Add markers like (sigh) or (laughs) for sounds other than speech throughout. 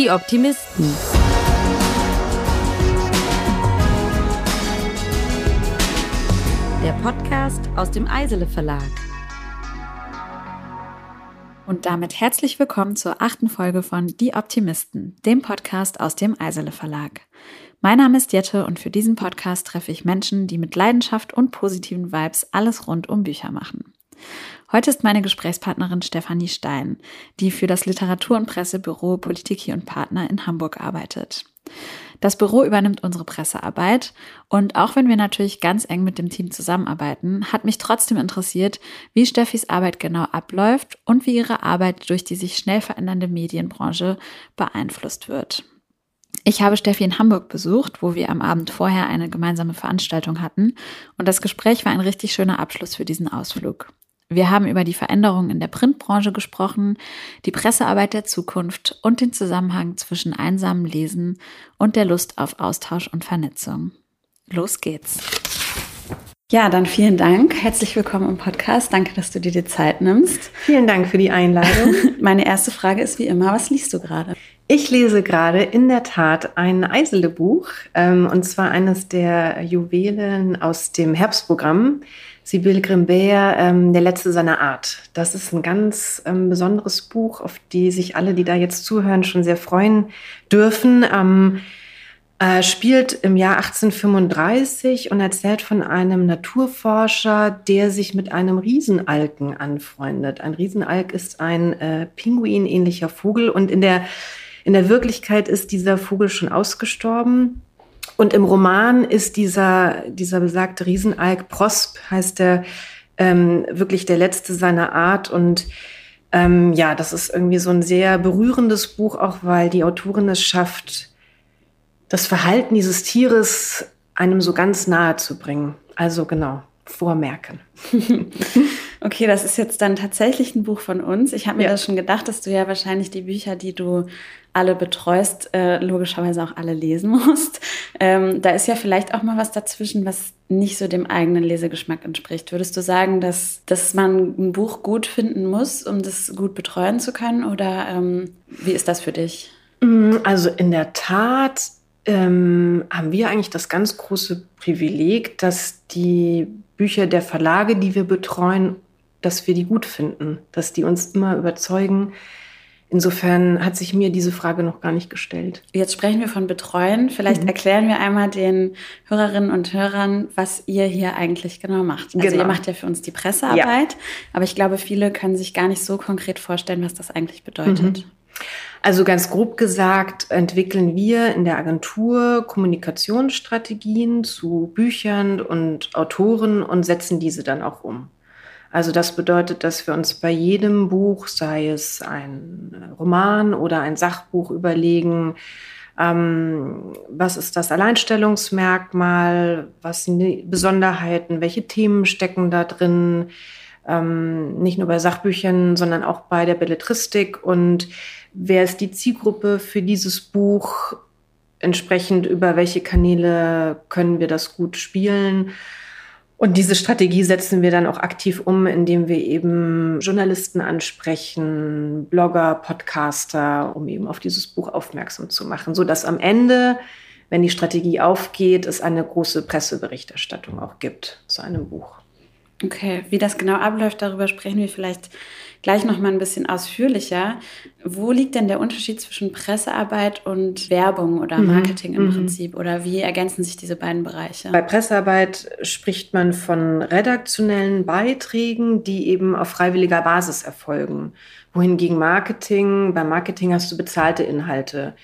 Die Optimisten. Der Podcast aus dem Eisele Verlag. Und damit herzlich willkommen zur achten Folge von Die Optimisten, dem Podcast aus dem Eisele Verlag. Mein Name ist Jette und für diesen Podcast treffe ich Menschen, die mit Leidenschaft und positiven Vibes alles rund um Bücher machen. Heute ist meine Gesprächspartnerin Stefanie Stein, die für das Literatur- und Pressebüro Politiki und Partner in Hamburg arbeitet. Das Büro übernimmt unsere Pressearbeit und auch wenn wir natürlich ganz eng mit dem Team zusammenarbeiten, hat mich trotzdem interessiert, wie Steffis Arbeit genau abläuft und wie ihre Arbeit durch die sich schnell verändernde Medienbranche beeinflusst wird. Ich habe Steffi in Hamburg besucht, wo wir am Abend vorher eine gemeinsame Veranstaltung hatten und das Gespräch war ein richtig schöner Abschluss für diesen Ausflug. Wir haben über die Veränderungen in der Printbranche gesprochen, die Pressearbeit der Zukunft und den Zusammenhang zwischen einsamem Lesen und der Lust auf Austausch und Vernetzung. Los geht's. Ja, dann vielen Dank. Herzlich willkommen im Podcast. Danke, dass du dir die Zeit nimmst. Vielen Dank für die Einladung. (laughs) Meine erste Frage ist wie immer, was liest du gerade? Ich lese gerade in der Tat ein Eisele-Buch, ähm, und zwar eines der Juwelen aus dem Herbstprogramm. Sibylle Grimbert, ähm, Der letzte seiner Art. Das ist ein ganz ähm, besonderes Buch, auf die sich alle, die da jetzt zuhören, schon sehr freuen dürfen. Ähm, äh, spielt im Jahr 1835 und erzählt von einem Naturforscher, der sich mit einem Riesenalken anfreundet. Ein Riesenalk ist ein äh, Pinguin-ähnlicher Vogel und in der, in der Wirklichkeit ist dieser Vogel schon ausgestorben. Und im Roman ist dieser, dieser besagte Riesenalk, Prosp heißt der, ähm, wirklich der letzte seiner Art. Und ähm, ja, das ist irgendwie so ein sehr berührendes Buch, auch weil die Autorin es schafft, das Verhalten dieses Tieres einem so ganz nahe zu bringen. Also genau, vormerken. (laughs) okay, das ist jetzt dann tatsächlich ein Buch von uns. Ich habe mir ja. das schon gedacht, dass du ja wahrscheinlich die Bücher, die du alle betreust, äh, logischerweise auch alle lesen (laughs) musst. Ähm, da ist ja vielleicht auch mal was dazwischen, was nicht so dem eigenen Lesegeschmack entspricht. Würdest du sagen, dass, dass man ein Buch gut finden muss, um das gut betreuen zu können? Oder ähm, wie ist das für dich? Mm, also in der Tat ähm, haben wir eigentlich das ganz große Privileg, dass die Bücher der Verlage, die wir betreuen, dass wir die gut finden, dass die uns immer überzeugen, Insofern hat sich mir diese Frage noch gar nicht gestellt. Jetzt sprechen wir von Betreuen. Vielleicht mhm. erklären wir einmal den Hörerinnen und Hörern, was ihr hier eigentlich genau macht. Also genau. ihr macht ja für uns die Pressearbeit, ja. aber ich glaube, viele können sich gar nicht so konkret vorstellen, was das eigentlich bedeutet. Mhm. Also ganz grob gesagt entwickeln wir in der Agentur Kommunikationsstrategien zu Büchern und Autoren und setzen diese dann auch um. Also das bedeutet, dass wir uns bei jedem Buch, sei es ein Roman oder ein Sachbuch, überlegen, ähm, was ist das Alleinstellungsmerkmal, was sind die Besonderheiten, welche Themen stecken da drin, ähm, nicht nur bei Sachbüchern, sondern auch bei der Belletristik. Und wer ist die Zielgruppe für dieses Buch, entsprechend über welche Kanäle können wir das gut spielen und diese Strategie setzen wir dann auch aktiv um, indem wir eben Journalisten ansprechen, Blogger, Podcaster, um eben auf dieses Buch aufmerksam zu machen, so dass am Ende, wenn die Strategie aufgeht, es eine große Presseberichterstattung auch gibt zu einem Buch. Okay, wie das genau abläuft, darüber sprechen wir vielleicht gleich noch mal ein bisschen ausführlicher. Wo liegt denn der Unterschied zwischen Pressearbeit und Werbung oder mhm. Marketing im mhm. Prinzip? Oder wie ergänzen sich diese beiden Bereiche? Bei Pressearbeit spricht man von redaktionellen Beiträgen, die eben auf freiwilliger Basis erfolgen. Wohingegen Marketing, beim Marketing hast du bezahlte Inhalte.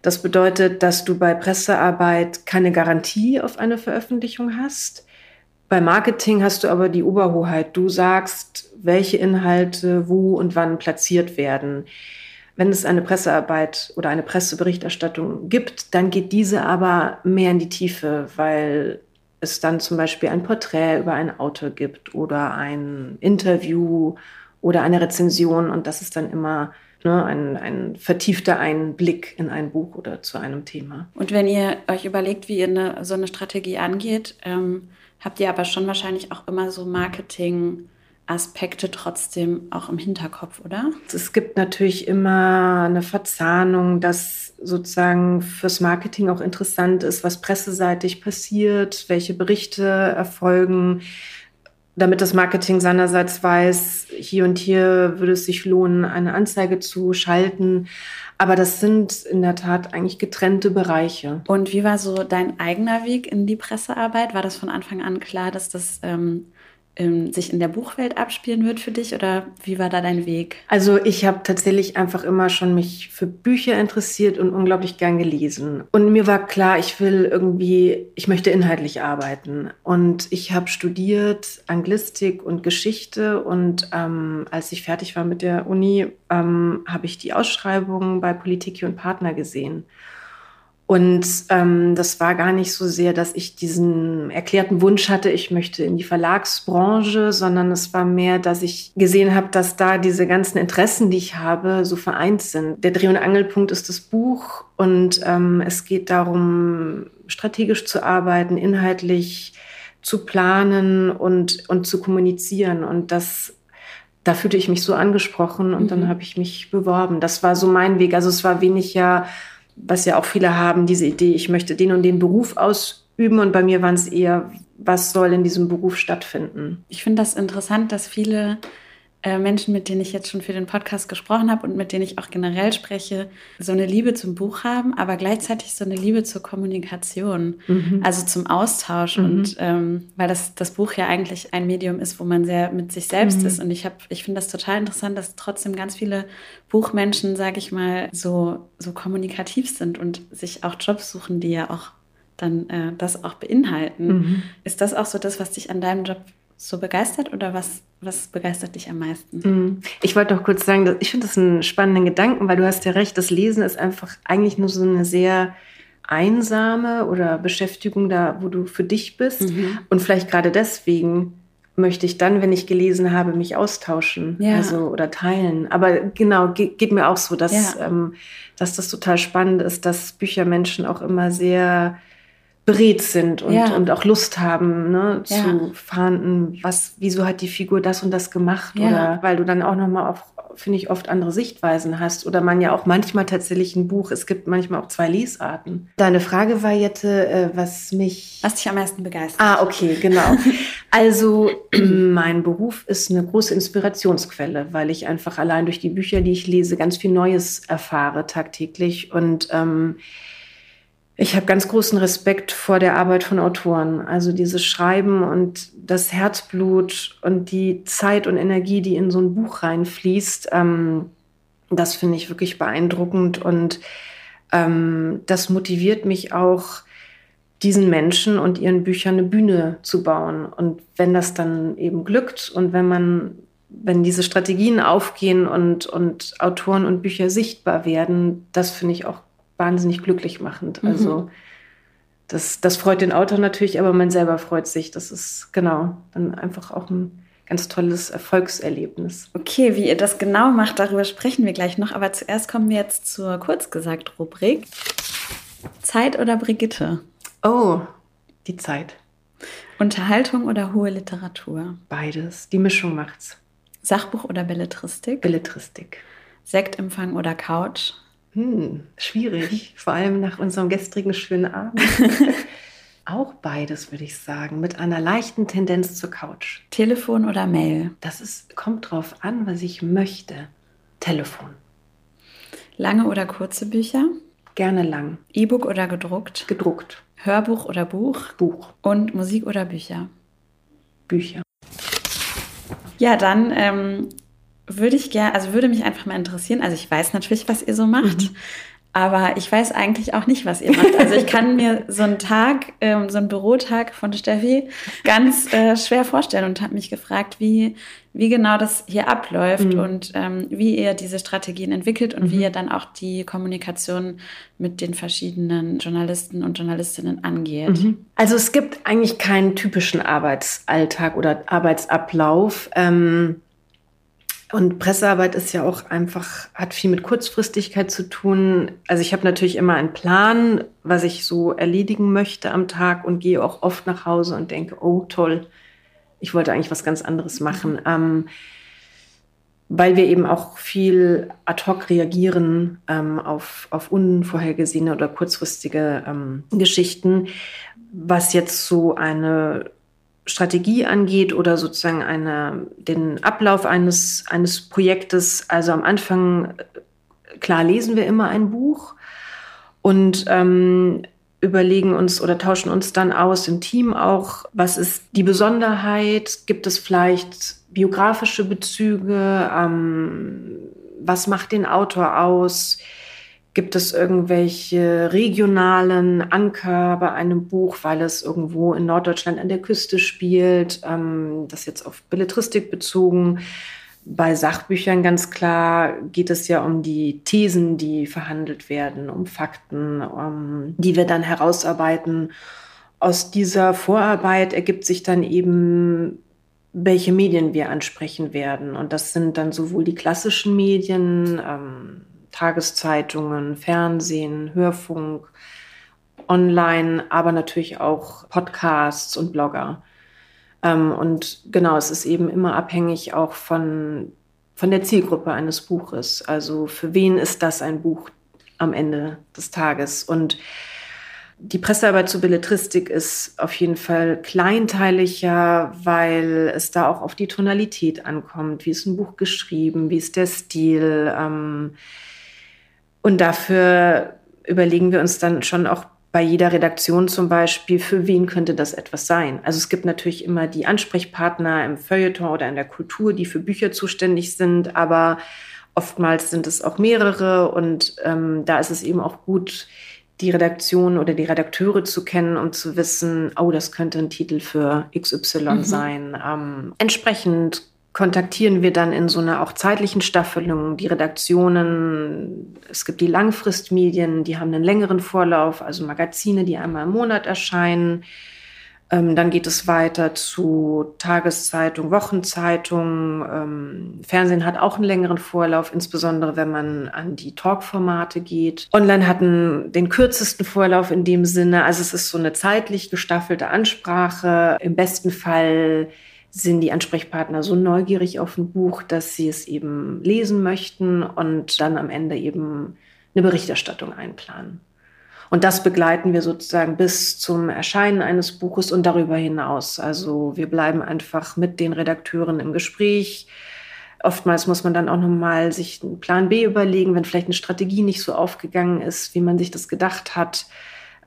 Das bedeutet, dass du bei Pressearbeit keine Garantie auf eine Veröffentlichung hast bei Marketing hast du aber die Oberhoheit. Du sagst, welche Inhalte wo und wann platziert werden. Wenn es eine Pressearbeit oder eine Presseberichterstattung gibt, dann geht diese aber mehr in die Tiefe, weil es dann zum Beispiel ein Porträt über einen Autor gibt oder ein Interview oder eine Rezension und das ist dann immer ne, ein, ein vertiefter Einblick in ein Buch oder zu einem Thema. Und wenn ihr euch überlegt, wie ihr eine, so eine Strategie angeht, ähm, habt ihr aber schon wahrscheinlich auch immer so Marketing- Aspekte trotzdem auch im Hinterkopf, oder? Es gibt natürlich immer eine Verzahnung, dass sozusagen fürs Marketing auch interessant ist, was presseseitig passiert, welche Berichte erfolgen, damit das Marketing seinerseits weiß, hier und hier würde es sich lohnen, eine Anzeige zu schalten. Aber das sind in der Tat eigentlich getrennte Bereiche. Und wie war so dein eigener Weg in die Pressearbeit? War das von Anfang an klar, dass das ähm, ähm, sich in der Buchwelt abspielen wird für dich oder wie war da dein Weg? Also ich habe tatsächlich einfach immer schon mich für Bücher interessiert und unglaublich gern gelesen. Und mir war klar, ich will irgendwie, ich möchte inhaltlich arbeiten. Und ich habe studiert Anglistik und Geschichte und ähm, als ich fertig war mit der Uni, ähm, habe ich die Ausschreibung bei Politik und Partner gesehen. Und ähm, das war gar nicht so sehr, dass ich diesen erklärten Wunsch hatte, ich möchte in die Verlagsbranche, sondern es war mehr, dass ich gesehen habe, dass da diese ganzen Interessen, die ich habe, so vereint sind. Der Dreh- und Angelpunkt ist das Buch und ähm, es geht darum, strategisch zu arbeiten, inhaltlich zu planen und, und zu kommunizieren. Und das da fühlte ich mich so angesprochen und mhm. dann habe ich mich beworben. Das war so mein Weg. Also es war wenig ja was ja auch viele haben, diese Idee, ich möchte den und den Beruf ausüben. Und bei mir waren es eher, was soll in diesem Beruf stattfinden. Ich finde das interessant, dass viele äh, Menschen, mit denen ich jetzt schon für den Podcast gesprochen habe und mit denen ich auch generell spreche, so eine Liebe zum Buch haben, aber gleichzeitig so eine Liebe zur Kommunikation, mhm. also zum Austausch. Mhm. Und ähm, weil das, das Buch ja eigentlich ein Medium ist, wo man sehr mit sich selbst mhm. ist. Und ich habe, ich finde das total interessant, dass trotzdem ganz viele Buchmenschen, sage ich mal, so, so kommunikativ sind und sich auch Jobs suchen, die ja auch dann äh, das auch beinhalten. Mhm. Ist das auch so das, was dich an deinem Job so begeistert oder was, was begeistert dich am meisten? Mhm. Ich wollte noch kurz sagen, ich finde das einen spannenden Gedanken, weil du hast ja recht, das Lesen ist einfach eigentlich nur so eine sehr einsame oder Beschäftigung da, wo du für dich bist. Mhm. Und vielleicht gerade deswegen möchte ich dann, wenn ich gelesen habe, mich austauschen ja. also, oder teilen. Aber genau, geht, geht mir auch so, dass, ja. ähm, dass das total spannend ist, dass Bücher Menschen auch immer sehr beredt sind und, ja. und auch Lust haben, ne, ja. zu fahnden, was, wieso hat die Figur das und das gemacht ja. oder weil du dann auch nochmal auf, finde ich, oft andere Sichtweisen hast oder man ja auch manchmal tatsächlich ein Buch, es gibt manchmal auch zwei Lesarten. Deine Frage war, Jette, äh, was mich... Was dich am meisten begeistert. Ah, okay, genau. (laughs) also (clears throat) mein Beruf ist eine große Inspirationsquelle, weil ich einfach allein durch die Bücher, die ich lese, ganz viel Neues erfahre tagtäglich und ähm, ich habe ganz großen Respekt vor der Arbeit von Autoren. Also dieses Schreiben und das Herzblut und die Zeit und Energie, die in so ein Buch reinfließt, ähm, das finde ich wirklich beeindruckend und ähm, das motiviert mich auch, diesen Menschen und ihren Büchern eine Bühne zu bauen. Und wenn das dann eben glückt und wenn man, wenn diese Strategien aufgehen und, und Autoren und Bücher sichtbar werden, das finde ich auch wahnsinnig glücklich machend. Mhm. Also das, das freut den Autor natürlich, aber man selber freut sich. Das ist genau dann einfach auch ein ganz tolles Erfolgserlebnis. Okay, wie ihr das genau macht, darüber sprechen wir gleich noch. Aber zuerst kommen wir jetzt zur Kurzgesagt-Rubrik. Zeit oder Brigitte? Oh, die Zeit. Unterhaltung oder hohe Literatur? Beides. Die Mischung macht's. Sachbuch oder Belletristik? Belletristik. Sektempfang oder Couch? Hm, schwierig, (laughs) vor allem nach unserem gestrigen schönen Abend. (laughs) Auch beides, würde ich sagen, mit einer leichten Tendenz zur Couch. Telefon oder Mail? Das ist, kommt drauf an, was ich möchte. Telefon. Lange oder kurze Bücher? Gerne lang. E-Book oder gedruckt? Gedruckt. Hörbuch oder Buch? Buch. Und Musik oder Bücher? Bücher. Ja, dann ähm, würde ich gerne, also würde mich einfach mal interessieren. Also ich weiß natürlich, was ihr so macht, mhm. aber ich weiß eigentlich auch nicht, was ihr macht. Also ich kann mir so einen Tag, ähm, so einen Bürotag von Steffi ganz äh, schwer vorstellen und habe mich gefragt, wie, wie genau das hier abläuft mhm. und ähm, wie ihr diese Strategien entwickelt und mhm. wie ihr dann auch die Kommunikation mit den verschiedenen Journalisten und Journalistinnen angeht. Mhm. Also es gibt eigentlich keinen typischen Arbeitsalltag oder Arbeitsablauf. Ähm und Pressearbeit ist ja auch einfach, hat viel mit Kurzfristigkeit zu tun. Also ich habe natürlich immer einen Plan, was ich so erledigen möchte am Tag und gehe auch oft nach Hause und denke, oh toll, ich wollte eigentlich was ganz anderes machen. Mhm. Ähm, weil wir eben auch viel ad hoc reagieren ähm, auf, auf unvorhergesehene oder kurzfristige ähm, Geschichten, was jetzt so eine Strategie angeht oder sozusagen eine, den Ablauf eines, eines Projektes. Also am Anfang, äh, klar, lesen wir immer ein Buch und ähm, überlegen uns oder tauschen uns dann aus im Team auch, was ist die Besonderheit? Gibt es vielleicht biografische Bezüge? Ähm, was macht den Autor aus? Gibt es irgendwelche regionalen Anker bei einem Buch, weil es irgendwo in Norddeutschland an der Küste spielt? Ähm, das jetzt auf Belletristik bezogen. Bei Sachbüchern ganz klar geht es ja um die Thesen, die verhandelt werden, um Fakten, um, die wir dann herausarbeiten. Aus dieser Vorarbeit ergibt sich dann eben, welche Medien wir ansprechen werden. Und das sind dann sowohl die klassischen Medien, ähm, Tageszeitungen, Fernsehen, Hörfunk, online, aber natürlich auch Podcasts und Blogger. Ähm, und genau, es ist eben immer abhängig auch von, von der Zielgruppe eines Buches. Also für wen ist das ein Buch am Ende des Tages? Und die Pressearbeit zur Belletristik ist auf jeden Fall kleinteiliger, weil es da auch auf die Tonalität ankommt. Wie ist ein Buch geschrieben? Wie ist der Stil? Ähm, und dafür überlegen wir uns dann schon auch bei jeder Redaktion zum Beispiel, für wen könnte das etwas sein? Also es gibt natürlich immer die Ansprechpartner im Feuilleton oder in der Kultur, die für Bücher zuständig sind, aber oftmals sind es auch mehrere und ähm, da ist es eben auch gut, die Redaktion oder die Redakteure zu kennen und zu wissen, oh, das könnte ein Titel für XY mhm. sein. Ähm, entsprechend kontaktieren wir dann in so einer auch zeitlichen Staffelung die Redaktionen. Es gibt die Langfristmedien, die haben einen längeren Vorlauf, also Magazine, die einmal im Monat erscheinen. Ähm, dann geht es weiter zu Tageszeitung, Wochenzeitung. Ähm, Fernsehen hat auch einen längeren Vorlauf, insbesondere wenn man an die Talkformate geht. Online hatten den kürzesten Vorlauf in dem Sinne. Also es ist so eine zeitlich gestaffelte Ansprache. Im besten Fall sind die Ansprechpartner so neugierig auf ein Buch, dass sie es eben lesen möchten und dann am Ende eben eine Berichterstattung einplanen. Und das begleiten wir sozusagen bis zum Erscheinen eines Buches und darüber hinaus. Also wir bleiben einfach mit den Redakteuren im Gespräch. Oftmals muss man dann auch nochmal sich einen Plan B überlegen, wenn vielleicht eine Strategie nicht so aufgegangen ist, wie man sich das gedacht hat.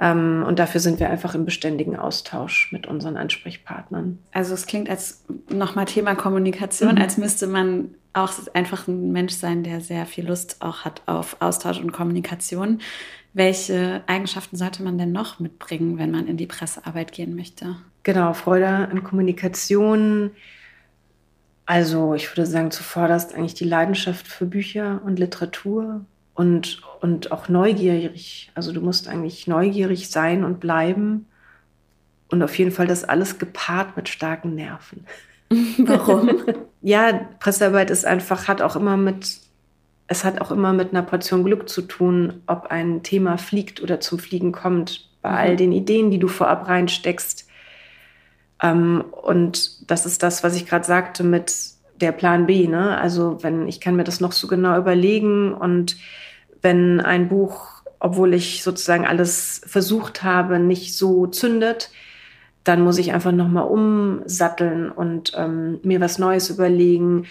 Ähm, und dafür sind wir einfach im beständigen Austausch mit unseren Ansprechpartnern. Also es klingt als nochmal Thema Kommunikation, mhm. als müsste man auch einfach ein Mensch sein, der sehr viel Lust auch hat auf Austausch und Kommunikation. Welche Eigenschaften sollte man denn noch mitbringen, wenn man in die Pressearbeit gehen möchte? Genau, Freude an Kommunikation. Also ich würde sagen, zuvorderst eigentlich die Leidenschaft für Bücher und Literatur und, und auch neugierig. Also du musst eigentlich neugierig sein und bleiben. Und auf jeden Fall das alles gepaart mit starken Nerven. (laughs) Warum? (laughs) ja, Pressearbeit ist einfach, hat auch immer mit, es hat auch immer mit einer Portion Glück zu tun, ob ein Thema fliegt oder zum Fliegen kommt. Bei mhm. all den Ideen, die du vorab reinsteckst. Ähm, und das ist das, was ich gerade sagte mit der Plan B. Ne? Also wenn ich kann mir das noch so genau überlegen und wenn ein Buch, obwohl ich sozusagen alles versucht habe, nicht so zündet, dann muss ich einfach nochmal umsatteln und ähm, mir was Neues überlegen.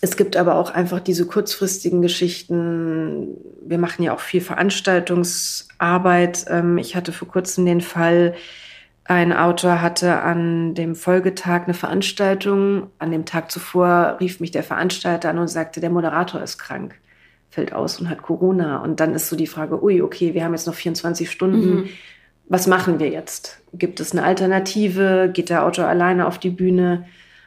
Es gibt aber auch einfach diese kurzfristigen Geschichten. Wir machen ja auch viel Veranstaltungsarbeit. Ähm, ich hatte vor kurzem den Fall, ein Autor hatte an dem Folgetag eine Veranstaltung. An dem Tag zuvor rief mich der Veranstalter an und sagte, der Moderator ist krank fällt aus und hat Corona. Und dann ist so die Frage, ui, okay, wir haben jetzt noch 24 Stunden. Mhm. Was machen wir jetzt? Gibt es eine Alternative? Geht der Autor alleine auf die Bühne?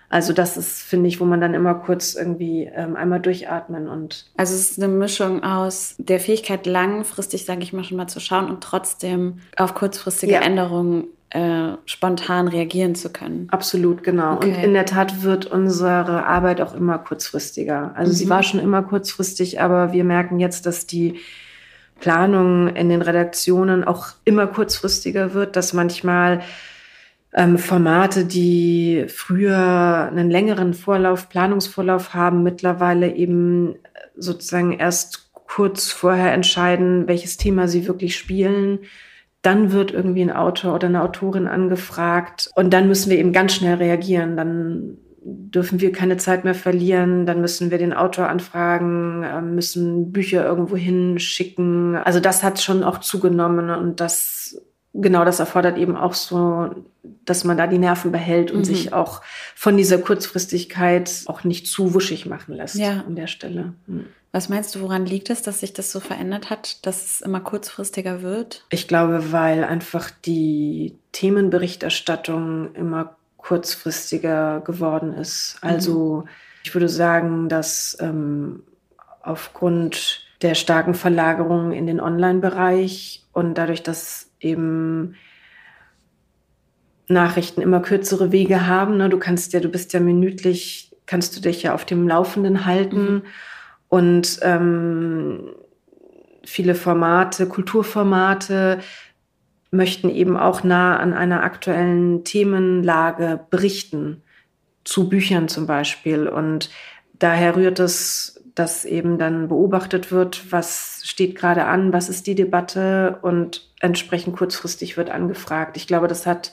Also das ist, finde ich, wo man dann immer kurz irgendwie ähm, einmal durchatmen und. Also es ist eine Mischung aus der Fähigkeit, langfristig, sage ich mal, schon mal zu schauen und trotzdem auf kurzfristige ja. Änderungen äh, spontan reagieren zu können. Absolut, genau. Okay. Und in der Tat wird unsere Arbeit auch immer kurzfristiger. Also mhm. sie war schon immer kurzfristig, aber wir merken jetzt, dass die Planung in den Redaktionen auch immer kurzfristiger wird, dass manchmal ähm, Formate, die früher einen längeren Vorlauf, Planungsvorlauf haben, mittlerweile eben sozusagen erst kurz vorher entscheiden, welches Thema sie wirklich spielen. Dann wird irgendwie ein Autor oder eine Autorin angefragt und dann müssen wir eben ganz schnell reagieren. Dann dürfen wir keine Zeit mehr verlieren. Dann müssen wir den Autor anfragen, ähm, müssen Bücher irgendwo hinschicken. Also das hat schon auch zugenommen und das genau das erfordert eben auch so, dass man da die Nerven behält und mhm. sich auch von dieser Kurzfristigkeit auch nicht zu wuschig machen lässt ja. an der Stelle. Mhm. Was meinst du, woran liegt es, dass sich das so verändert hat, dass es immer kurzfristiger wird? Ich glaube, weil einfach die Themenberichterstattung immer kurzfristiger geworden ist. Mhm. Also ich würde sagen, dass ähm, aufgrund der starken Verlagerung in den Online-Bereich und dadurch, dass eben Nachrichten immer kürzere Wege haben. Ne? Du kannst ja, du bist ja minütlich, kannst du dich ja auf dem Laufenden halten. Mhm. Und ähm, viele Formate, Kulturformate möchten eben auch nah an einer aktuellen Themenlage berichten, zu Büchern zum Beispiel. Und daher rührt es, dass eben dann beobachtet wird, was steht gerade an, was ist die Debatte und entsprechend kurzfristig wird angefragt. Ich glaube, das hat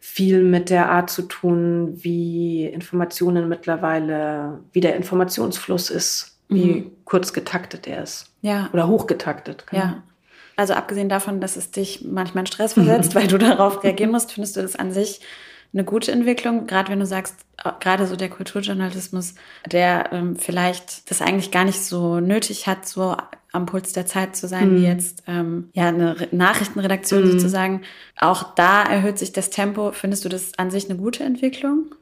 viel mit der Art zu tun, wie Informationen mittlerweile, wie der Informationsfluss ist, wie mhm. kurz getaktet er ist. Ja. Oder hochgetaktet. Ja. Also abgesehen davon, dass es dich manchmal in Stress (laughs) versetzt, weil du darauf reagieren musst, findest du das an sich eine gute Entwicklung, gerade wenn du sagst, äh, gerade so der Kulturjournalismus, der ähm, vielleicht das eigentlich gar nicht so nötig hat, so am Puls der Zeit zu sein, mhm. wie jetzt ähm, ja eine Nachrichtenredaktion mhm. sozusagen. Auch da erhöht sich das Tempo. Findest du das an sich eine gute Entwicklung?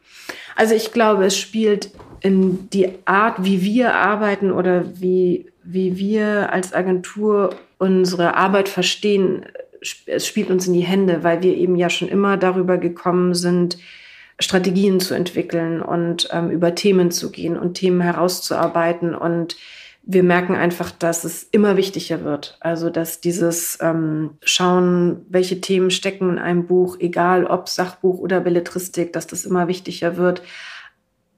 Also ich glaube, es spielt in die Art, wie wir arbeiten oder wie, wie wir als Agentur unsere Arbeit verstehen, es spielt uns in die Hände, weil wir eben ja schon immer darüber gekommen sind, Strategien zu entwickeln und ähm, über Themen zu gehen und Themen herauszuarbeiten. Und wir merken einfach, dass es immer wichtiger wird. Also, dass dieses ähm, Schauen, welche Themen stecken in einem Buch, egal ob Sachbuch oder Belletristik, dass das immer wichtiger wird.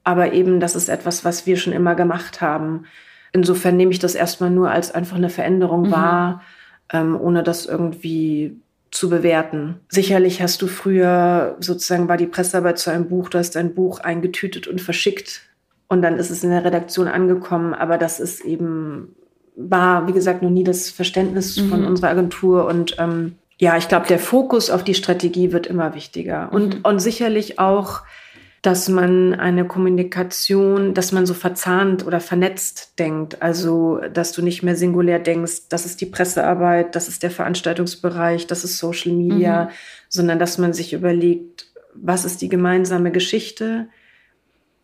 Aber eben, das ist etwas, was wir schon immer gemacht haben. Insofern nehme ich das erstmal nur als einfach eine Veränderung mhm. wahr ähm, ohne das irgendwie zu bewerten. Sicherlich hast du früher sozusagen war die Pressearbeit zu einem Buch, du hast ein Buch eingetütet und verschickt und dann ist es in der Redaktion angekommen, aber das ist eben war, wie gesagt, noch nie das Verständnis mhm. von unserer Agentur und ähm, ja, ich glaube, der Fokus auf die Strategie wird immer wichtiger und, mhm. und sicherlich auch dass man eine Kommunikation, dass man so verzahnt oder vernetzt denkt. Also, dass du nicht mehr singulär denkst, das ist die Pressearbeit, das ist der Veranstaltungsbereich, das ist Social Media, mhm. sondern dass man sich überlegt, was ist die gemeinsame Geschichte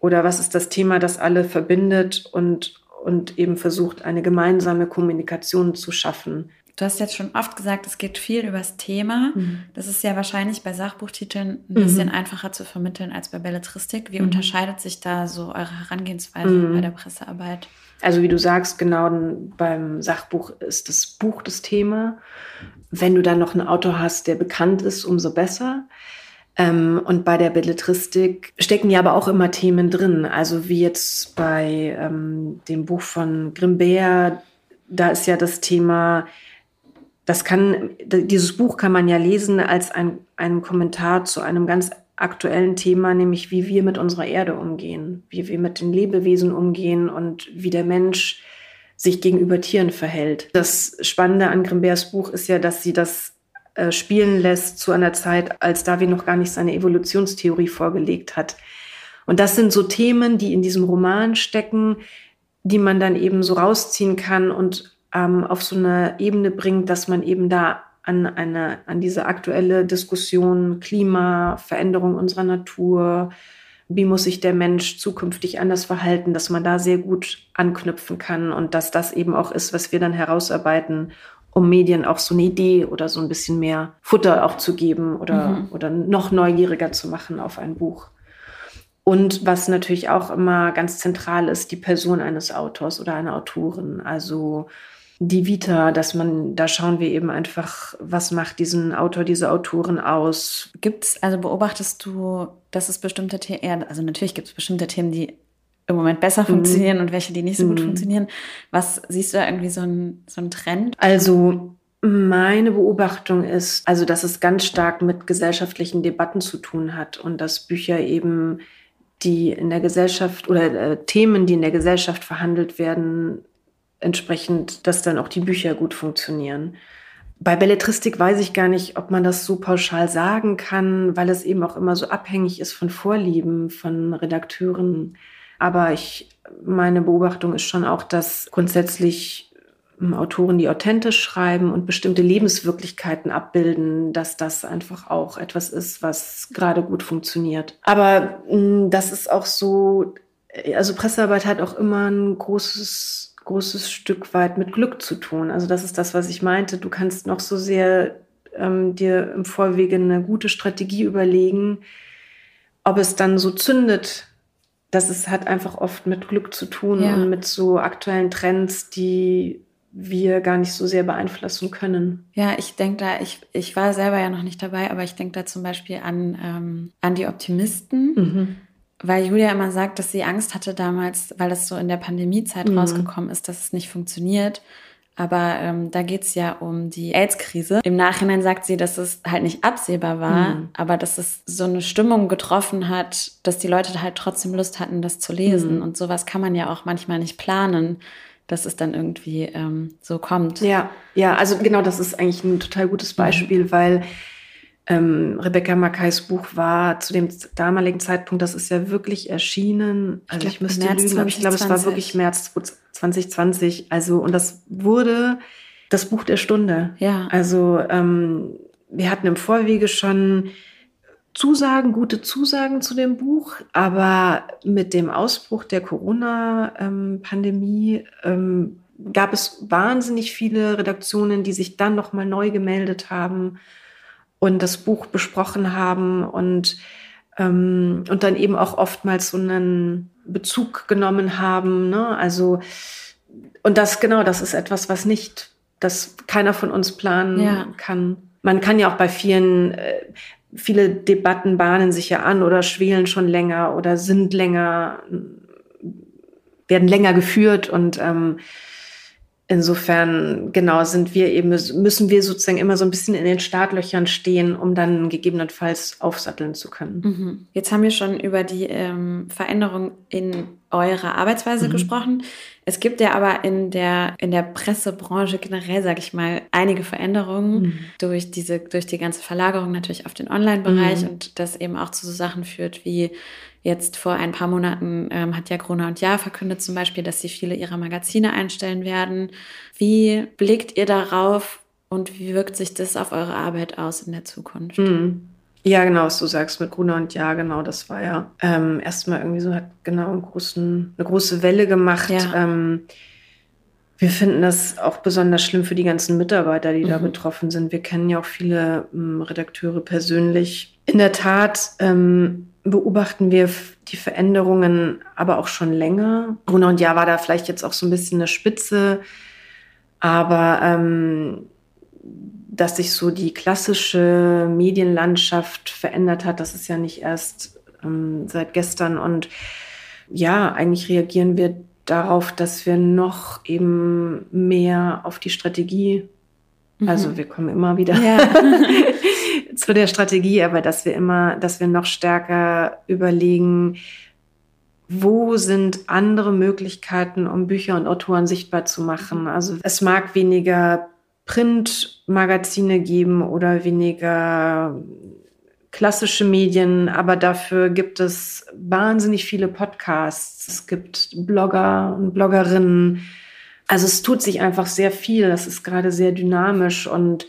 oder was ist das Thema, das alle verbindet und, und eben versucht, eine gemeinsame Kommunikation zu schaffen. Du hast jetzt schon oft gesagt, es geht viel übers Thema. Mhm. Das ist ja wahrscheinlich bei Sachbuchtiteln ein mhm. bisschen einfacher zu vermitteln als bei Belletristik. Wie mhm. unterscheidet sich da so eure Herangehensweise mhm. bei der Pressearbeit? Also wie du sagst, genau beim Sachbuch ist das Buch das Thema. Wenn du dann noch einen Autor hast, der bekannt ist, umso besser. Ähm, und bei der Belletristik stecken ja aber auch immer Themen drin. Also wie jetzt bei ähm, dem Buch von Grimbert, da ist ja das Thema das kann, dieses Buch kann man ja lesen als ein, ein Kommentar zu einem ganz aktuellen Thema, nämlich wie wir mit unserer Erde umgehen, wie wir mit den Lebewesen umgehen und wie der Mensch sich gegenüber Tieren verhält. Das Spannende an Grimberts Buch ist ja, dass sie das äh, spielen lässt zu einer Zeit, als Darwin noch gar nicht seine Evolutionstheorie vorgelegt hat. Und das sind so Themen, die in diesem Roman stecken, die man dann eben so rausziehen kann und ähm, auf so eine Ebene bringt, dass man eben da an, eine, an diese aktuelle Diskussion Klima, Veränderung unserer Natur, wie muss sich der Mensch zukünftig anders verhalten, dass man da sehr gut anknüpfen kann und dass das eben auch ist, was wir dann herausarbeiten, um Medien auch so eine Idee oder so ein bisschen mehr Futter auch zu geben oder, mhm. oder noch neugieriger zu machen auf ein Buch. Und was natürlich auch immer ganz zentral ist, die Person eines Autors oder einer Autorin. Also die Vita, dass man, da schauen wir eben einfach, was macht diesen Autor, diese Autorin aus. Gibt es, also beobachtest du, dass es bestimmte Themen, also natürlich gibt es bestimmte Themen, die im Moment besser mhm. funktionieren und welche, die nicht so gut mhm. funktionieren. Was siehst du da irgendwie so ein, so Trend? Also meine Beobachtung ist, also dass es ganz stark mit gesellschaftlichen Debatten zu tun hat und dass Bücher eben die in der Gesellschaft oder äh, Themen, die in der Gesellschaft verhandelt werden, entsprechend, dass dann auch die Bücher gut funktionieren. Bei Belletristik weiß ich gar nicht, ob man das so pauschal sagen kann, weil es eben auch immer so abhängig ist von Vorlieben, von Redakteuren. Aber ich, meine Beobachtung ist schon auch, dass grundsätzlich ähm, Autoren, die authentisch schreiben und bestimmte Lebenswirklichkeiten abbilden, dass das einfach auch etwas ist, was gerade gut funktioniert. Aber mm, das ist auch so, äh, also Pressearbeit hat auch immer ein großes großes Stück weit mit Glück zu tun. Also das ist das, was ich meinte. Du kannst noch so sehr ähm, dir im Vorwege eine gute Strategie überlegen, ob es dann so zündet. Das ist, hat einfach oft mit Glück zu tun ja. und mit so aktuellen Trends, die wir gar nicht so sehr beeinflussen können. Ja, ich denke da, ich, ich war selber ja noch nicht dabei, aber ich denke da zum Beispiel an, ähm, an die Optimisten. Mhm weil Julia immer sagt, dass sie Angst hatte damals, weil das so in der Pandemiezeit mhm. rausgekommen ist, dass es nicht funktioniert. Aber ähm, da geht's ja um die AIDS-Krise. Im Nachhinein sagt sie, dass es halt nicht absehbar war, mhm. aber dass es so eine Stimmung getroffen hat, dass die Leute halt trotzdem Lust hatten, das zu lesen. Mhm. Und sowas kann man ja auch manchmal nicht planen, dass es dann irgendwie ähm, so kommt. Ja, ja, also genau, das ist eigentlich ein total gutes Beispiel, mhm. weil ähm, Rebecca Mackays Buch war zu dem damaligen Zeitpunkt, das ist ja wirklich erschienen. Also ich, glaub, ich müsste März lügen, aber ich glaube, es war wirklich März 2020. Also, und das wurde das Buch der Stunde. Ja. Also, ähm, wir hatten im Vorwege schon Zusagen, gute Zusagen zu dem Buch, aber mit dem Ausbruch der Corona-Pandemie ähm, gab es wahnsinnig viele Redaktionen, die sich dann nochmal neu gemeldet haben und das Buch besprochen haben und, ähm, und dann eben auch oftmals so einen Bezug genommen haben. Ne? Also, und das genau, das ist etwas, was nicht, das keiner von uns planen ja. kann. Man kann ja auch bei vielen, äh, viele Debatten bahnen sich ja an oder schwelen schon länger oder sind länger, werden länger geführt und ähm, Insofern, genau, sind wir eben, müssen wir sozusagen immer so ein bisschen in den Startlöchern stehen, um dann gegebenenfalls aufsatteln zu können. Mhm. Jetzt haben wir schon über die ähm, Veränderung in eurer Arbeitsweise mhm. gesprochen. Es gibt ja aber in der, in der Pressebranche generell, sage ich mal, einige Veränderungen mhm. durch diese, durch die ganze Verlagerung natürlich auf den Online-Bereich mhm. und das eben auch zu so Sachen führt wie Jetzt vor ein paar Monaten ähm, hat ja Gruner und Jahr verkündet zum Beispiel, dass sie viele ihrer Magazine einstellen werden. Wie blickt ihr darauf und wie wirkt sich das auf eure Arbeit aus in der Zukunft? Mhm. Ja, genau, was du sagst mit Gruner und Ja, genau, das war ja ähm, erstmal irgendwie so, hat genau großen, eine große Welle gemacht. Ja. Ähm, wir finden das auch besonders schlimm für die ganzen Mitarbeiter, die mhm. da betroffen sind. Wir kennen ja auch viele ähm, Redakteure persönlich. In der Tat ähm, beobachten wir die Veränderungen aber auch schon länger. Gruner und Ja war da vielleicht jetzt auch so ein bisschen eine Spitze, aber ähm, dass sich so die klassische Medienlandschaft verändert hat, das ist ja nicht erst ähm, seit gestern. Und ja, eigentlich reagieren wir darauf, dass wir noch eben mehr auf die Strategie, mhm. also wir kommen immer wieder ja. (laughs) zu der Strategie, aber dass wir immer, dass wir noch stärker überlegen, wo sind andere Möglichkeiten, um Bücher und Autoren sichtbar zu machen. Also es mag weniger Printmagazine geben oder weniger klassische Medien, aber dafür gibt es wahnsinnig viele Podcasts. Es gibt Blogger und Bloggerinnen. Also es tut sich einfach sehr viel. Das ist gerade sehr dynamisch und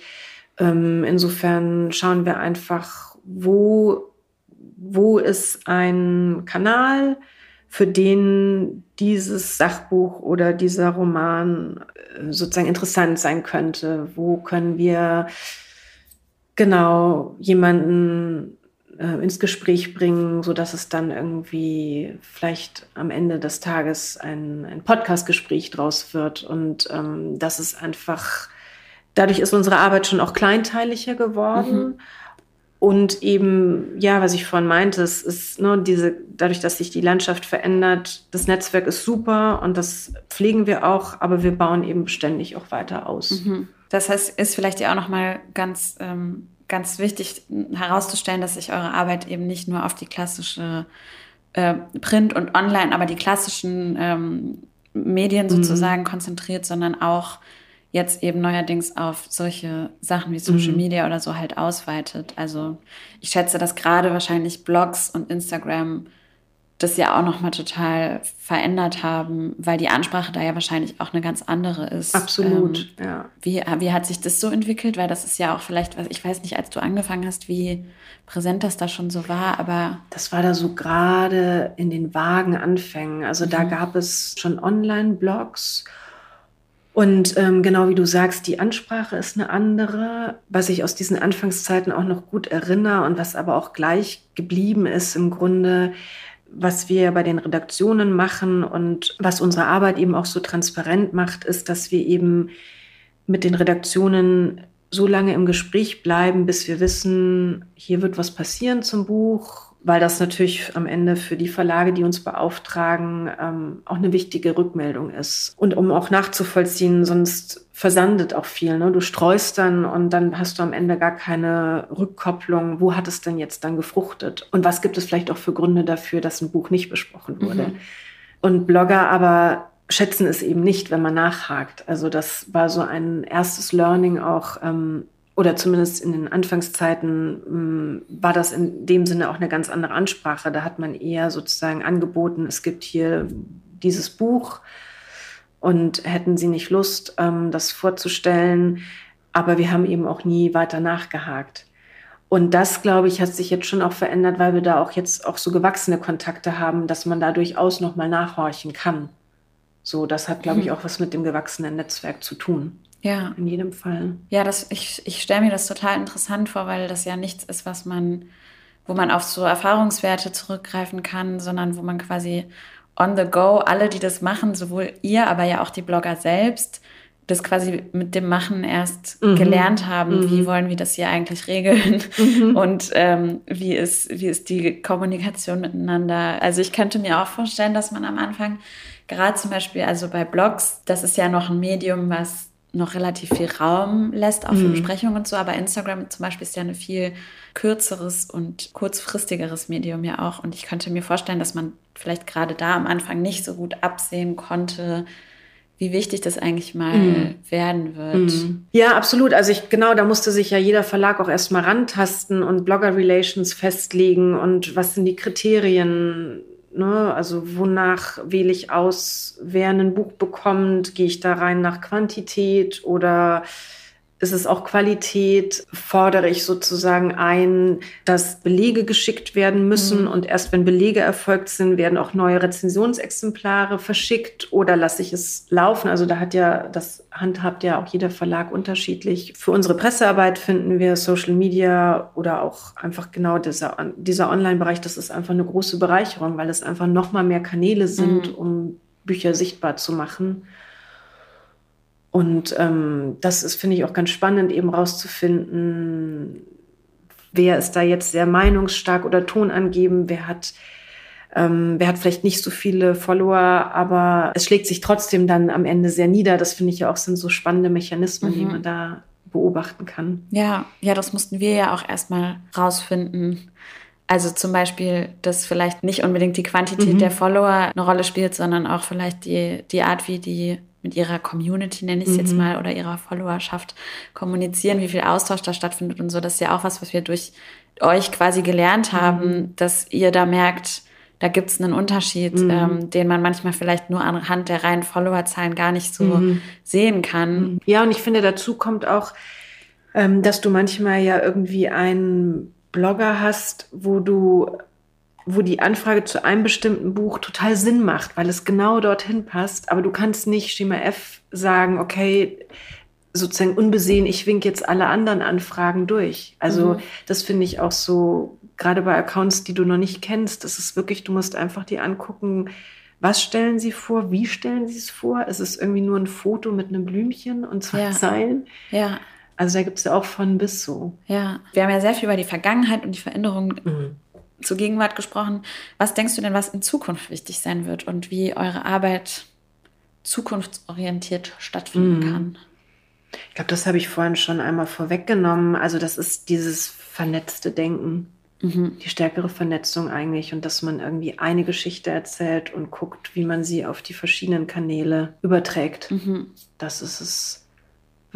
ähm, insofern schauen wir einfach, wo, wo ist ein Kanal, für den dieses Sachbuch oder dieser Roman äh, sozusagen interessant sein könnte. Wo können wir genau jemanden äh, ins Gespräch bringen, so dass es dann irgendwie vielleicht am Ende des Tages ein, ein Podcast-Gespräch draus wird. Und ähm, das ist einfach, dadurch ist unsere Arbeit schon auch kleinteiliger geworden. Mhm. Und eben, ja, was ich vorhin meinte, es ist nur ne, diese, dadurch, dass sich die Landschaft verändert, das Netzwerk ist super und das pflegen wir auch, aber wir bauen eben ständig auch weiter aus. Mhm. Das heißt, ist vielleicht ja auch nochmal ganz ähm, ganz wichtig herauszustellen, dass sich eure Arbeit eben nicht nur auf die klassische äh, Print und Online, aber die klassischen ähm, Medien mhm. sozusagen mhm. konzentriert, sondern auch jetzt eben neuerdings auf solche Sachen wie Social mhm. Media oder so halt ausweitet. Also ich schätze, dass gerade wahrscheinlich Blogs und Instagram das ja auch nochmal total verändert haben, weil die Ansprache da ja wahrscheinlich auch eine ganz andere ist. Absolut, ähm, ja. Wie, wie hat sich das so entwickelt? Weil das ist ja auch vielleicht, was ich weiß nicht, als du angefangen hast, wie präsent das da schon so war, aber. Das war da so gerade in den vagen Anfängen. Also mhm. da gab es schon Online-Blogs. Und ähm, genau wie du sagst, die Ansprache ist eine andere. Was ich aus diesen Anfangszeiten auch noch gut erinnere und was aber auch gleich geblieben ist im Grunde, was wir bei den Redaktionen machen und was unsere Arbeit eben auch so transparent macht, ist, dass wir eben mit den Redaktionen so lange im Gespräch bleiben, bis wir wissen, hier wird was passieren zum Buch, weil das natürlich am Ende für die Verlage, die uns beauftragen, ähm, auch eine wichtige Rückmeldung ist. Und um auch nachzuvollziehen, sonst versandet auch viel. Ne? Du streust dann und dann hast du am Ende gar keine Rückkopplung. Wo hat es denn jetzt dann gefruchtet? Und was gibt es vielleicht auch für Gründe dafür, dass ein Buch nicht besprochen wurde? Mhm. Und Blogger aber schätzen es eben nicht, wenn man nachhakt. Also das war so ein erstes Learning auch. Ähm, oder zumindest in den Anfangszeiten hm, war das in dem Sinne auch eine ganz andere Ansprache. Da hat man eher sozusagen angeboten, es gibt hier dieses Buch und hätten Sie nicht Lust, ähm, das vorzustellen. Aber wir haben eben auch nie weiter nachgehakt. Und das, glaube ich, hat sich jetzt schon auch verändert, weil wir da auch jetzt auch so gewachsene Kontakte haben, dass man da durchaus nochmal nachhorchen kann. So, das hat, glaube ich, hm. auch was mit dem gewachsenen Netzwerk zu tun. Ja. In jedem Fall. Ja, das, ich, ich stelle mir das total interessant vor, weil das ja nichts ist, was man, wo man auf so Erfahrungswerte zurückgreifen kann, sondern wo man quasi on the go, alle, die das machen, sowohl ihr, aber ja auch die Blogger selbst, das quasi mit dem Machen erst mhm. gelernt haben, mhm. wie wollen wir das hier eigentlich regeln mhm. (laughs) und ähm, wie, ist, wie ist die Kommunikation miteinander. Also ich könnte mir auch vorstellen, dass man am Anfang, gerade zum Beispiel, also bei Blogs, das ist ja noch ein Medium, was noch relativ viel Raum lässt, auch für mhm. Besprechungen und so. Aber Instagram zum Beispiel ist ja ein viel kürzeres und kurzfristigeres Medium ja auch. Und ich könnte mir vorstellen, dass man vielleicht gerade da am Anfang nicht so gut absehen konnte, wie wichtig das eigentlich mal mm. werden wird. Mm. Ja, absolut. Also ich genau, da musste sich ja jeder Verlag auch erstmal rantasten und Blogger Relations festlegen und was sind die Kriterien Ne? Also wonach wähle ich aus, wer ein Buch bekommt? Gehe ich da rein nach Quantität oder ist es auch Qualität? Fordere ich sozusagen ein, dass Belege geschickt werden müssen mhm. und erst wenn Belege erfolgt sind, werden auch neue Rezensionsexemplare verschickt oder lasse ich es laufen? Also da hat ja, das handhabt ja auch jeder Verlag unterschiedlich. Für unsere Pressearbeit finden wir Social Media oder auch einfach genau dieser, dieser Online-Bereich, das ist einfach eine große Bereicherung, weil es einfach noch mal mehr Kanäle sind, mhm. um Bücher sichtbar zu machen. Und ähm, das ist, finde ich, auch ganz spannend, eben rauszufinden, wer ist da jetzt sehr meinungsstark oder tonangeben, wer hat, ähm, wer hat vielleicht nicht so viele Follower, aber es schlägt sich trotzdem dann am Ende sehr nieder. Das finde ich ja auch sind so spannende Mechanismen, mhm. die man da beobachten kann. Ja, ja, das mussten wir ja auch erstmal rausfinden. Also zum Beispiel, dass vielleicht nicht unbedingt die Quantität mhm. der Follower eine Rolle spielt, sondern auch vielleicht die, die Art, wie die mit ihrer Community, nenne ich es mhm. jetzt mal, oder ihrer Followerschaft kommunizieren, wie viel Austausch da stattfindet und so. Das ist ja auch was, was wir durch euch quasi gelernt haben, mhm. dass ihr da merkt, da gibt es einen Unterschied, mhm. ähm, den man manchmal vielleicht nur anhand der reinen Followerzahlen gar nicht so mhm. sehen kann. Mhm. Ja, und ich finde, dazu kommt auch, ähm, dass du manchmal ja irgendwie einen Blogger hast, wo du wo die Anfrage zu einem bestimmten Buch total Sinn macht, weil es genau dorthin passt. Aber du kannst nicht Schema F sagen, okay, sozusagen unbesehen, ich wink jetzt alle anderen Anfragen durch. Also mhm. das finde ich auch so gerade bei Accounts, die du noch nicht kennst, das ist wirklich, du musst einfach die angucken, was stellen sie vor, wie stellen sie es vor? Ist es irgendwie nur ein Foto mit einem Blümchen und zwei Ja. Zeilen? Ja, Also da gibt es ja auch von bis so. ja. Wir haben ja sehr viel über die Vergangenheit und die Veränderungen zur Gegenwart gesprochen. Was denkst du denn, was in Zukunft wichtig sein wird und wie eure Arbeit zukunftsorientiert stattfinden Mhm. kann? Ich glaube, das habe ich vorhin schon einmal vorweggenommen. Also das ist dieses vernetzte Denken, Mhm. die stärkere Vernetzung eigentlich und dass man irgendwie eine Geschichte erzählt und guckt, wie man sie auf die verschiedenen Kanäle überträgt. Mhm. Das ist es,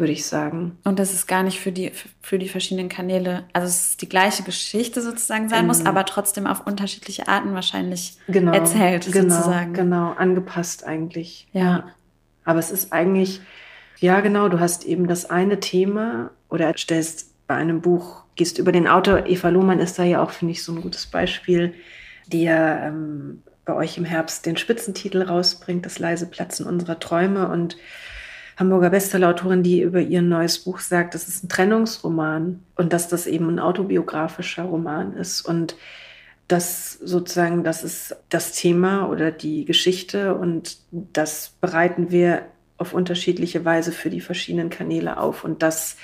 würde ich sagen. Und dass es gar nicht für die, für die verschiedenen Kanäle, also es ist die gleiche Geschichte sozusagen sein muss, Mhm. aber trotzdem auf unterschiedliche Arten wahrscheinlich Genau. erzählt genau, sozusagen. Genau, angepasst eigentlich. Ja. Aber es ist eigentlich, ja genau, du hast eben das eine Thema oder stellst bei einem Buch, gehst über den Autor, Eva Lohmann ist da ja auch, finde ich, so ein gutes Beispiel, die ja ähm, bei euch im Herbst den Spitzentitel rausbringt, das leise Platzen unserer Träume und Hamburger Bestsellerautorin, die über ihr neues Buch sagt, das ist ein Trennungsroman und dass das eben ein autobiografischer Roman ist und das sozusagen, das ist das Thema oder die Geschichte und das bereiten wir auf unterschiedliche Weise für die verschiedenen Kanäle auf und das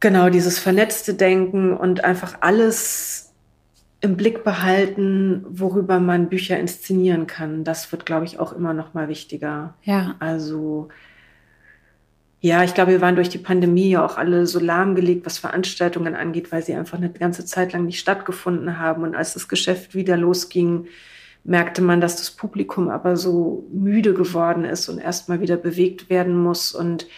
genau dieses vernetzte Denken und einfach alles im Blick behalten, worüber man Bücher inszenieren kann, das wird, glaube ich, auch immer noch mal wichtiger. Ja. Also ja, ich glaube, wir waren durch die Pandemie ja auch alle so lahmgelegt, was Veranstaltungen angeht, weil sie einfach eine ganze Zeit lang nicht stattgefunden haben. Und als das Geschäft wieder losging, merkte man, dass das Publikum aber so müde geworden ist und erstmal wieder bewegt werden muss. Und,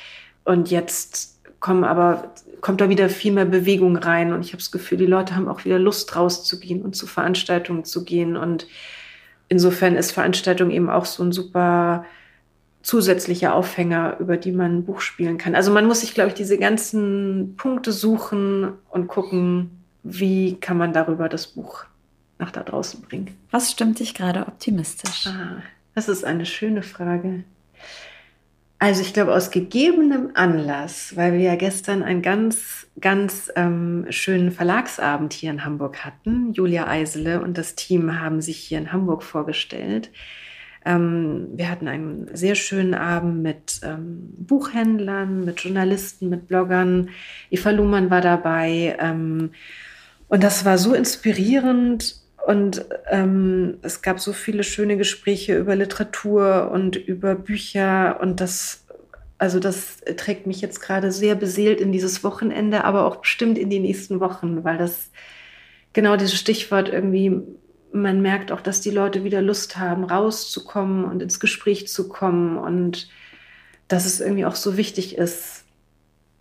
und jetzt kommen aber, kommt da wieder viel mehr Bewegung rein. Und ich habe das Gefühl, die Leute haben auch wieder Lust rauszugehen und zu Veranstaltungen zu gehen. Und insofern ist Veranstaltung eben auch so ein super zusätzliche Aufhänger, über die man ein Buch spielen kann. Also man muss sich, glaube ich, diese ganzen Punkte suchen und gucken, wie kann man darüber das Buch nach da draußen bringen. Was stimmt dich gerade optimistisch? Ah, das ist eine schöne Frage. Also ich glaube, aus gegebenem Anlass, weil wir ja gestern einen ganz, ganz ähm, schönen Verlagsabend hier in Hamburg hatten. Julia Eisele und das Team haben sich hier in Hamburg vorgestellt. Ähm, wir hatten einen sehr schönen Abend mit ähm, Buchhändlern, mit Journalisten, mit Bloggern. Eva Luhmann war dabei. Ähm, und das war so inspirierend. Und ähm, es gab so viele schöne Gespräche über Literatur und über Bücher. Und das, also das trägt mich jetzt gerade sehr beseelt in dieses Wochenende, aber auch bestimmt in die nächsten Wochen, weil das genau dieses Stichwort irgendwie man merkt auch, dass die Leute wieder Lust haben, rauszukommen und ins Gespräch zu kommen und dass es irgendwie auch so wichtig ist,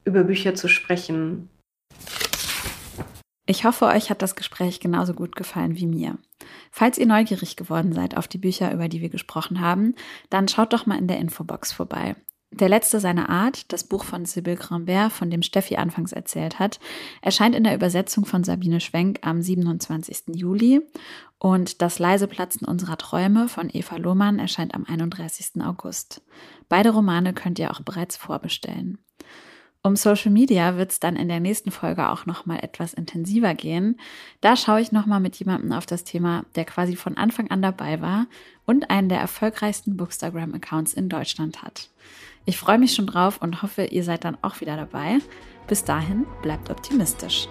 über Bücher zu sprechen. Ich hoffe, euch hat das Gespräch genauso gut gefallen wie mir. Falls ihr neugierig geworden seid auf die Bücher, über die wir gesprochen haben, dann schaut doch mal in der Infobox vorbei. Der letzte seiner Art, das Buch von Sibyl Grambert, von dem Steffi anfangs erzählt hat, erscheint in der Übersetzung von Sabine Schwenk am 27. Juli und Das leise Platzen unserer Träume von Eva Lohmann erscheint am 31. August. Beide Romane könnt ihr auch bereits vorbestellen. Um Social Media wird es dann in der nächsten Folge auch noch mal etwas intensiver gehen. Da schaue ich noch mal mit jemandem auf das Thema, der quasi von Anfang an dabei war und einen der erfolgreichsten Bookstagram-Accounts in Deutschland hat. Ich freue mich schon drauf und hoffe, ihr seid dann auch wieder dabei. Bis dahin, bleibt optimistisch.